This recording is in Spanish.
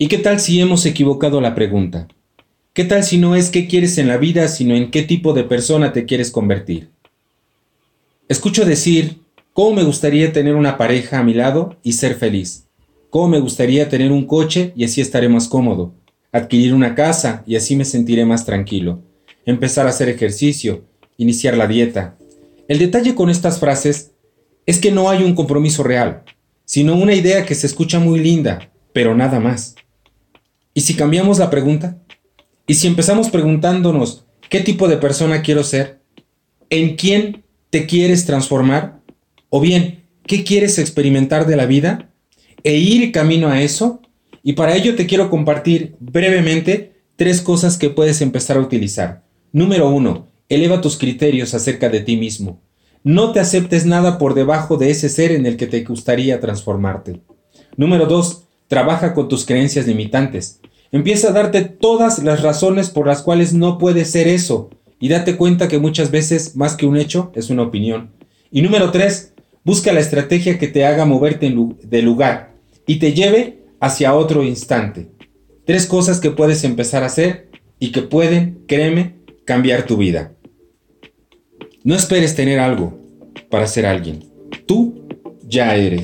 ¿Y qué tal si hemos equivocado la pregunta? ¿Qué tal si no es qué quieres en la vida, sino en qué tipo de persona te quieres convertir? Escucho decir, ¿cómo me gustaría tener una pareja a mi lado y ser feliz? ¿Cómo me gustaría tener un coche y así estaré más cómodo? Adquirir una casa y así me sentiré más tranquilo. Empezar a hacer ejercicio, iniciar la dieta. El detalle con estas frases es que no hay un compromiso real, sino una idea que se escucha muy linda, pero nada más. ¿Y si cambiamos la pregunta? ¿Y si empezamos preguntándonos qué tipo de persona quiero ser? ¿En quién te quieres transformar? ¿O bien, qué quieres experimentar de la vida? E ir camino a eso. Y para ello te quiero compartir brevemente tres cosas que puedes empezar a utilizar. Número uno, eleva tus criterios acerca de ti mismo. No te aceptes nada por debajo de ese ser en el que te gustaría transformarte. Número 2. Trabaja con tus creencias limitantes. Empieza a darte todas las razones por las cuales no puedes ser eso y date cuenta que muchas veces más que un hecho es una opinión. Y número 3. Busca la estrategia que te haga moverte de lugar y te lleve hacia otro instante. Tres cosas que puedes empezar a hacer y que pueden, créeme, cambiar tu vida. No esperes tener algo para ser alguien. Tú ya eres.